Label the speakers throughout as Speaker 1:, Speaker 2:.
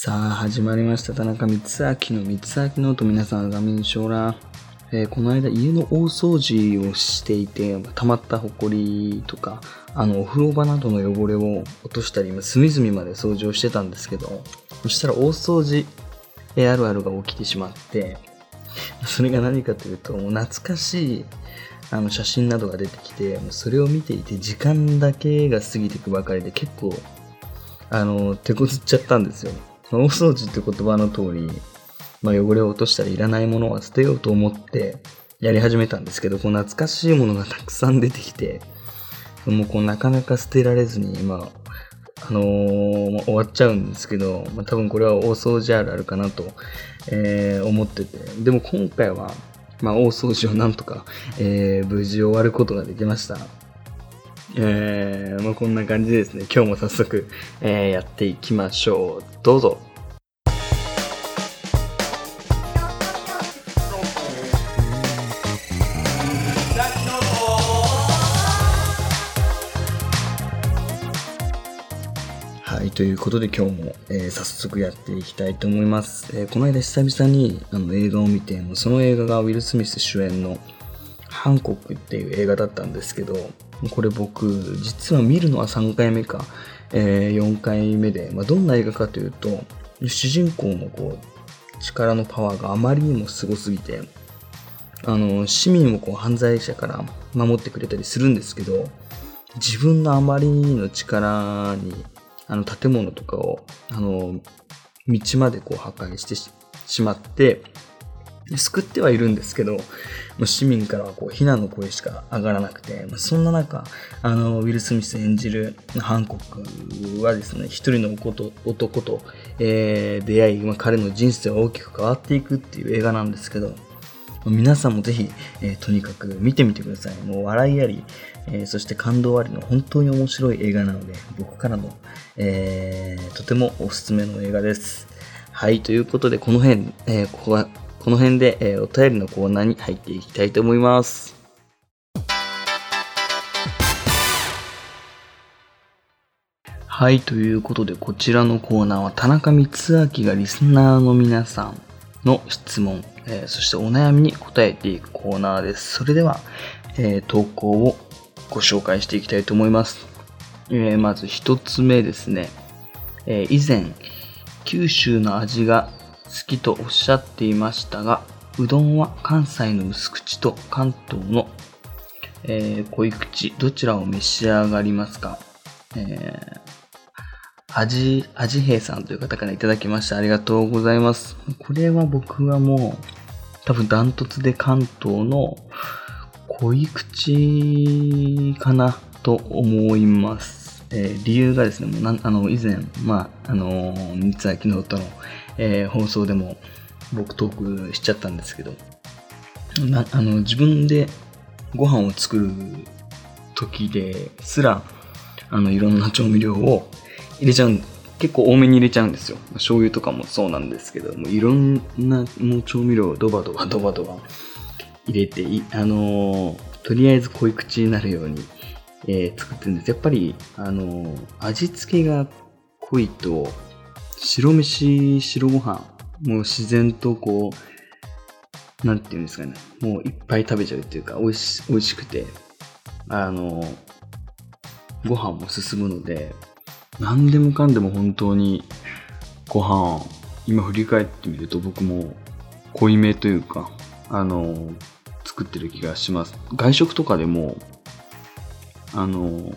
Speaker 1: さあ、始まりました。田中光明の光明ノート皆さん、画面上ら。えーこの間家の大掃除をしていて、溜まったホコリとか、あの、お風呂場などの汚れを落としたり、隅々まで掃除をしてたんですけど、そしたら大掃除えあるあるが起きてしまって、それが何かというと、もう懐かしいあの写真などが出てきて、もうそれを見ていて時間だけが過ぎていくばかりで結構、あの、手こずっちゃったんですよ。まあ大掃除って言葉の通り、まあ、汚れを落としたりいらないものは捨てようと思ってやり始めたんですけど、こう懐かしいものがたくさん出てきて、もうこうなかなか捨てられずに、まあ、あのーまあ終わっちゃうんですけど、まあ、多分これは大掃除あるあるかなと、えー思ってて、でも今回は、まあ、大掃除をなんとか、えー無事終わることができました。えーまあ、こんな感じでですね、今日も早速、えーやっていきましょう。どうぞ。はい、ということで今日も、えー早速やっていきたいと思います。えーこの間久々にあの映画を見て、その映画がウィル・スミス主演のハンコックっていう映画だったんですけど、これ僕、実は見るのは3回目か、え4回目で、まあ、どんな映画かというと、主人公のこう力のパワーがあまりにもすごすぎて、あの市民をこう犯罪者から守ってくれたりするんですけど、自分のあまりの力にあの建物とかをあの道までこう破壊してしまって救ってはいるんですけど市民からはこう非難の声しか上がらなくてそんな中あのウィル・スミス演じるハンコックはですね一人の男男と、えー出会い、まあ、彼の人生は大きく変わっていくっていう映画なんですけど皆さんもぜひ、えーとにかく見てみてください。もう笑いあり、えーそして感動ありの本当に面白い映画なので、僕からの、えーとてもおすすめの映画です。はい、ということで、この辺、えーここはこの辺で、えーお便りのコーナーに入っていきたいと思います。はい、ということで、こちらのコーナーは、田中光明がリスナーの皆さんの質問、えーそしてお悩みに答えていくコーナーです。それでは、えー投稿をご紹介していきたいと思います。えーまず一つ目ですね。え以前、九州の味が好きとおっしゃっていましたが、うどんは関西の薄口と関東の、えー濃い口、どちらを召し上がりますか、えー味、味平さんという方からいただきました。ありがとうございます。これは僕はもう、多分ダントツで関東の濃い口かなと思います。えー理由がですね、もうなんあの以前、まあ、あのー、三明のとの、えー放送でも僕トークしちゃったんですけど、なあの自分でご飯を作る時ですら、あのいろんな調味料を入れちゃう結構多めに入れちゃうんですよ。醤油とかもそうなんですけどもういろんなもう調味料をドバドバドバドバ入れてあのーとりあえず濃い口になるように、えー作ってるんです。やっぱりあのー味付けが濃いと白飯白ご飯もう自然とこうなんていうんですかね。もういっぱい食べちゃうっていうか美味し美味しくてあのご飯も進むので何でもかんでも本当にご飯今振り返ってみると僕も濃いめというかあの作ってる気がします。外食とかでもあの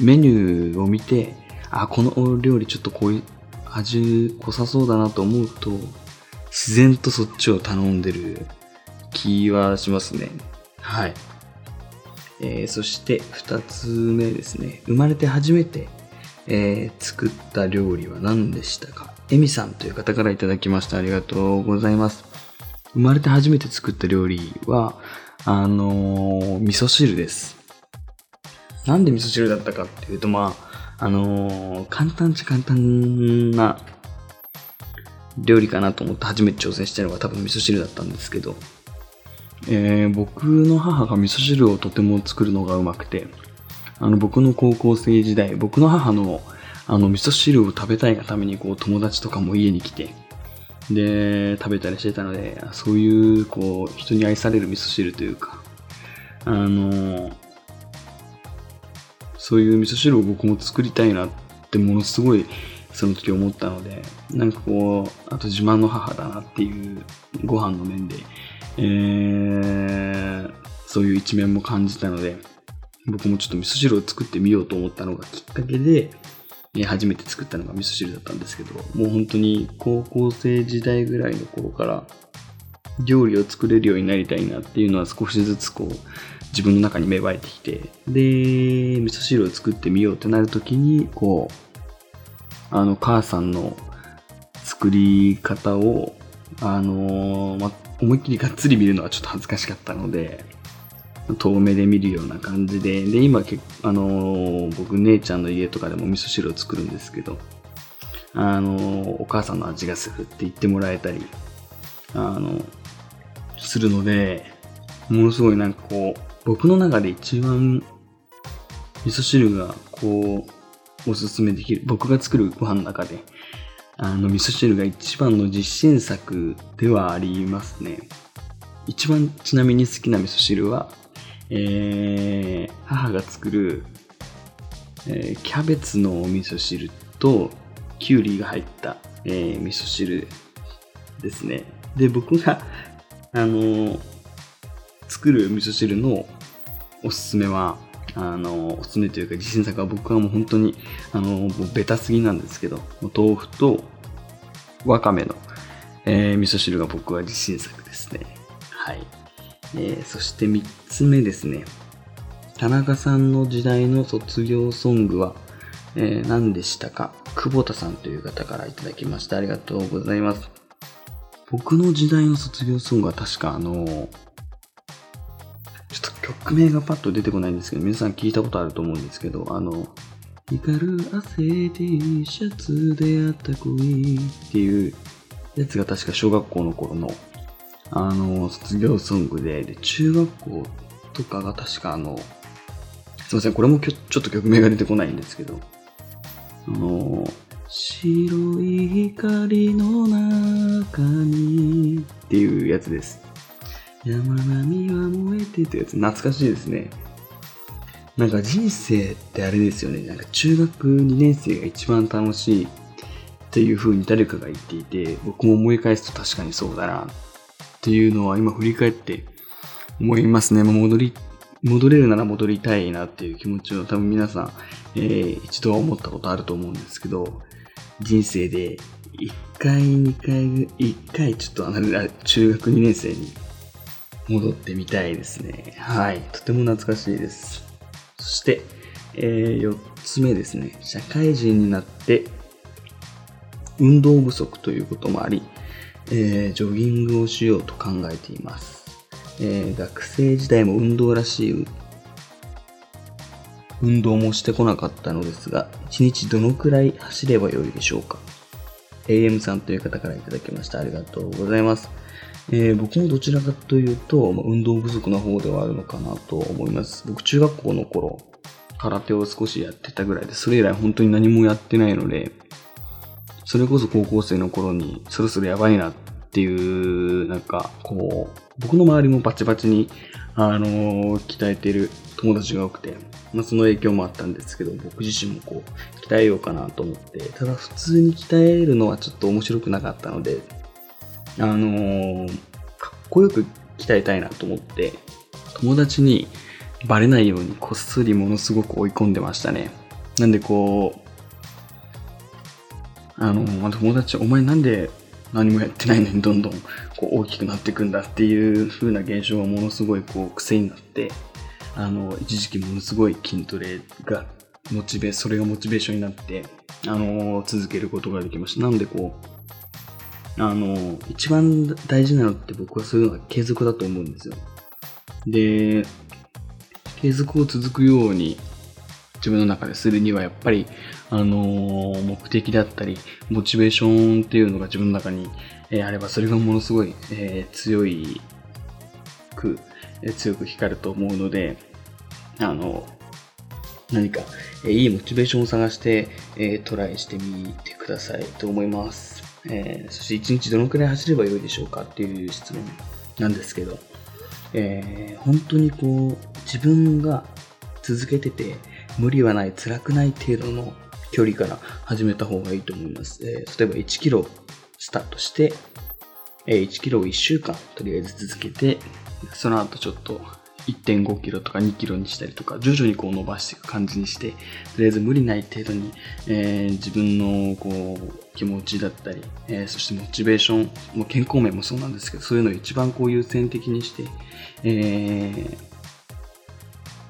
Speaker 1: メニューを見てあこの料理ちょっと濃い味濃さそうだなと思うと自然とそっちを頼んでる気はしますね。はい。えーそして2つ目ですね。生まれて初めて、えー作った料理は何でしたか？エミさんという方からいただきました。ありがとうございます。生まれて初めて作った料理はあのー味噌汁です。なんで味噌汁だったかっていうとまああのー簡単っちゃ簡単な料理かなと思って初めて挑戦したのが多分味噌汁だったんですけどえー僕の母が味噌汁をとても作るのがうまくてあの僕の高校生時代僕の母のあの、味噌汁を食べたいがために、こう、友達とかも家に来て、で、食べたりしてたので、そういう、こう、人に愛される味噌汁というか、あの、そういう味噌汁を僕も作りたいなってものすごいその時思ったので、なんかこう、あと自慢の母だなっていうご飯の面で、えー、そういう一面も感じたので、僕もちょっと味噌汁を作ってみようと思ったのがきっかけで、初めて作ったのが味噌汁だったんですけど、もう本当に高校生時代ぐらいの頃から料理を作れるようになりたいなっていうのは少しずつこう自分の中に芽生えてきて、で、味噌汁を作ってみようってなるときに、こう、あの、母さんの作り方を、あのま、思いっきりがっつり見るのはちょっと恥ずかしかったので、遠目で見るような感じで、で、今、あのー、僕、姉ちゃんの家とかでも味噌汁を作るんですけど、あのー、お母さんの味がするって言ってもらえたり、あのするので、ものすごいなんかこう、僕の中で一番味噌汁がこう、おすすめできる、僕が作るご飯の中で、あの、味噌汁が一番の実践作ではありますね。一番ちなみに好きな味噌汁は、えー、母が作る、えー、キャベツのお味噌汁ときゅうりが入った、えー、味噌汁ですね。で、僕が、あのー、作る味噌汁のおすすめは、あの、おすすめというか自信作は僕はもう本当に、あの、ベタすぎなんですけど、豆腐とわかめの、えー、味噌汁が僕は自信作ですね。はい。えー、そして3つ目ですね。田中さんの時代の卒業ソングは、えー、何でしたか？久保田さんという方からいただきました。ありがとうございます。僕の時代の卒業ソングは確かあの、曲名がパッと出てこないんですけど、皆さん聞いたことあると思うんですけど、あの、光る汗 T シャツであった恋っていうやつが確か小学校の頃のあの、卒業ソングで、で、中学校とかが確かあの、すいません、これもちょっと曲名が出てこないんですけど、あの、白い光の中にっていうやつです。山並みは燃えてってやつ、懐かしいですね。なんか人生ってあれですよね。なんか中学2年生が一番楽しいっていう風に誰かが言っていて、僕も思い返すと確かにそうだなっていうのは今振り返って思いますね。戻り、戻れるなら戻りたいなっていう気持ちを多分皆さん、えー、一度は思ったことあると思うんですけど、人生で1回、2回、1回ちょっとあの中学2年生に戻ってみたいですね。はい。とても懐かしいです。そして、えー、4つ目ですね。社会人になって運動不足ということもあり、えー、ジョギングをしようと考えています。えー、学生時代も運動らしい運動もしてこなかったのですが、1日どのくらい走ればよいでしょうか ?AM さんという方から頂きました。ありがとうございます。えー、僕もどちらかというと、ま運動不足な方ではあるのかなと思います。僕中学校の頃、空手を少しやってたぐらいで、それ以来本当に何もやってないので、それこそ高校生の頃にそろそろやばいなっていう、なんか、こう、僕の周りもバチバチに、あのー、鍛えてる友達が多くて、まあ、その影響もあったんですけど、僕自身もこう、鍛えようかなと思って、ただ普通に鍛えるのはちょっと面白くなかったので、あのー、かっこよく鍛えたいなと思って、友達にバレないようにこっそりものすごく追い込んでましたね。なんでこう、あの、ま、友達、お前なんで何もやってないのにどんどんこう大きくなっていくんだっていう風な現象がものすごいこう癖になって、あの、一時期ものすごい筋トレがモチベ、それがモチベーションになって、あの、続けることができました。なのでこう、あの、一番大事なのって僕はそういうのが継続だと思うんですよ。で、継続を続くように自分の中でするにはやっぱり、あの、目的だったり、モチベーションっていうのが自分の中に、え、あれば、それがものすごい、えー、強いく、え強く光ると思うので、あの、何か、えいいモチベーションを探して、えトライしてみてくださいと思います。えー、そして1日どのくらい走ればよいでしょうかっていう質問なんですけど、えー、本当にこう、自分が続けてて、無理はない、辛くない程度の距離から始めた方がいいと思います。えー、例えば1キロスタートして、え1キロを1週間とりあえず続けて、その後ちょっと1.5キロとか2キロにしたりとか、徐々にこう伸ばしていく感じにして、とりあえず無理ない程度に、えー、自分のこう気持ちだったり、えー、そしてモチベーション、も健康面もそうなんですけど、そういうのを一番こう優先的にして、えー、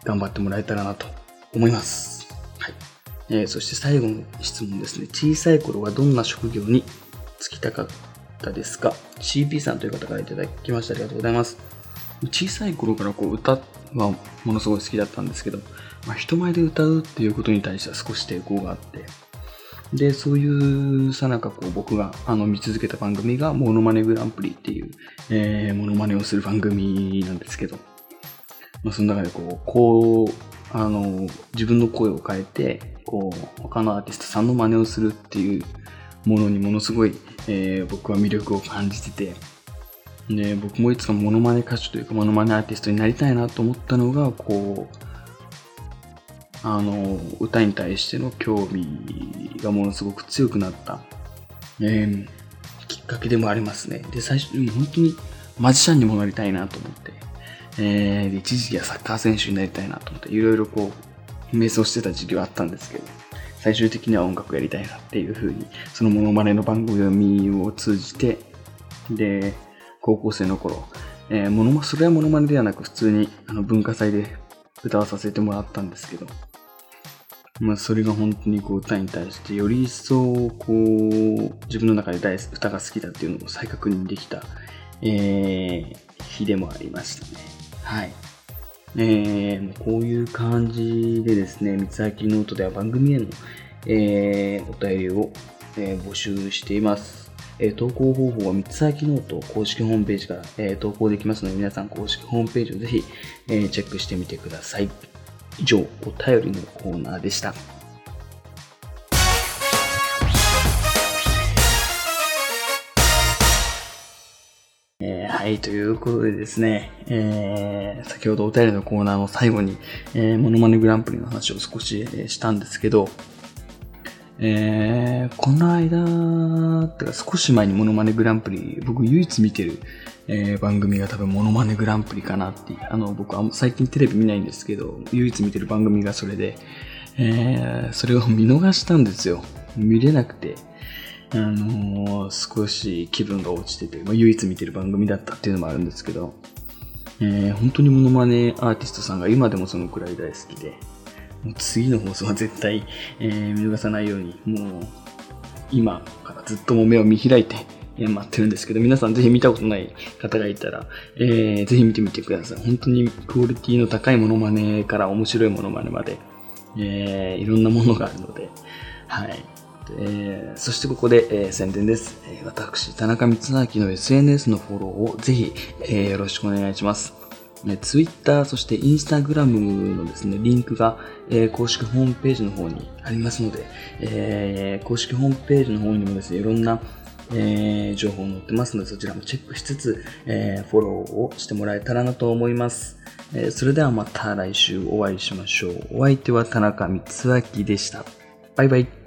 Speaker 1: 頑張ってもらえたらなと思います。はい。えー、そして最後の質問ですね。小さい頃はどんな職業に就きたかったですか ?CP さんという方からいただきましてありがとうございます。小さい頃からこう歌はものすごい好きだったんですけど、まあ、人前で歌うっていうことに対しては少し抵抗があって、で、そういうさなかこう僕があの見続けた番組がモノマネグランプリっていう、えー、モノマネをする番組なんですけど、まあ、その中でこう、こう、あの、自分の声を変えて、こう、他のアーティストさんの真似をするっていうものにものすごい、えー、僕は魅力を感じてて、で、僕もいつかモノマネ歌手というかモノマネアーティストになりたいなと思ったのが、こう、あの、歌に対しての興味がものすごく強くなった、えー、きっかけでもありますね。で、最初、本当にマジシャンにもなりたいなと思って、えー、で一時期はサッカー選手になりたいなと思って、いろいろこう、瞑想してた時期はあったんですけど、最終的には音楽やりたいなっていうふうに、そのモノマネの番組を通じて、で、高校生の頃、えー、ものそれはモノマネではなく普通にあの文化祭で歌わさせてもらったんですけど、まあ、それが本当にこう歌に対してより一層こう自分の中で大歌が好きだっていうのを再確認できた、えー、日でもありましたね。はい。えー、こういう感じでですね、光秋ノートでは番組への、えー、お便りを、えー、募集しています。え投稿方法は光秋ノート公式ホームページから、え投稿できますので、皆さん公式ホームページをぜひ、えチェックしてみてください。以上、お便りのコーナーでした。え、はい、ということでですね、えー、先ほどお便りのコーナーの最後に、えー、モノマネグランプリの話を少し、えー、したんですけど、えー、この間、てか少し前にモノマネグランプリ、僕唯一見てる、えー、番組が多分モノマネグランプリかなって、あの、僕は最近テレビ見ないんですけど、唯一見てる番組がそれで、えー、それを見逃したんですよ。見れなくて、あのー、少し気分が落ちてて、まあ、唯一見てる番組だったっていうのもあるんですけど、えー、本当にモノマネアーティストさんが今でもそのくらい大好きで、もう次の放送は絶対、えー、見逃さないように、もう、今からずっとも目を見開いて、えー、待ってるんですけど、皆さんぜひ見たことない方がいたら、えー、ぜひ見てみてください。本当にクオリティの高いものまねから面白いものまねまで、えー、いろんなものがあるので、はい。えー、そしてここで、えー、宣伝です。えー、私、田中光明の SNS のフォローをぜひ、えー、よろしくお願いします。ね、ツイッター、そしてインスタグラムのですね、リンクが、えー、公式ホームページの方にありますので、えー、公式ホームページの方にもですね、いろんな、えー、情報載ってますので、そちらもチェックしつつ、えー、フォローをしてもらえたらなと思います。えー、それではまた来週お会いしましょう。お相手は田中光明でした。バイバイ。